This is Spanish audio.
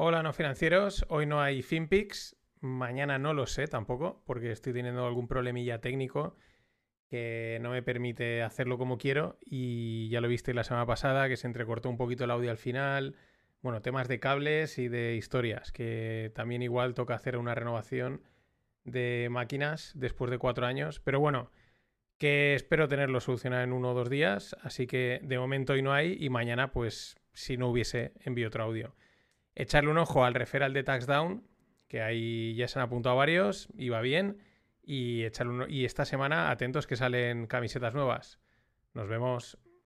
Hola, no financieros. Hoy no hay FinPix. Mañana no lo sé tampoco, porque estoy teniendo algún problemilla técnico que no me permite hacerlo como quiero. Y ya lo visteis la semana pasada, que se entrecortó un poquito el audio al final. Bueno, temas de cables y de historias, que también igual toca hacer una renovación de máquinas después de cuatro años. Pero bueno, que espero tenerlo solucionado en uno o dos días. Así que de momento hoy no hay y mañana, pues si no hubiese, envío otro audio echarle un ojo al referral de Taxdown, que ahí ya se han apuntado varios y va bien. Y, echarle y esta semana atentos que salen camisetas nuevas. Nos vemos.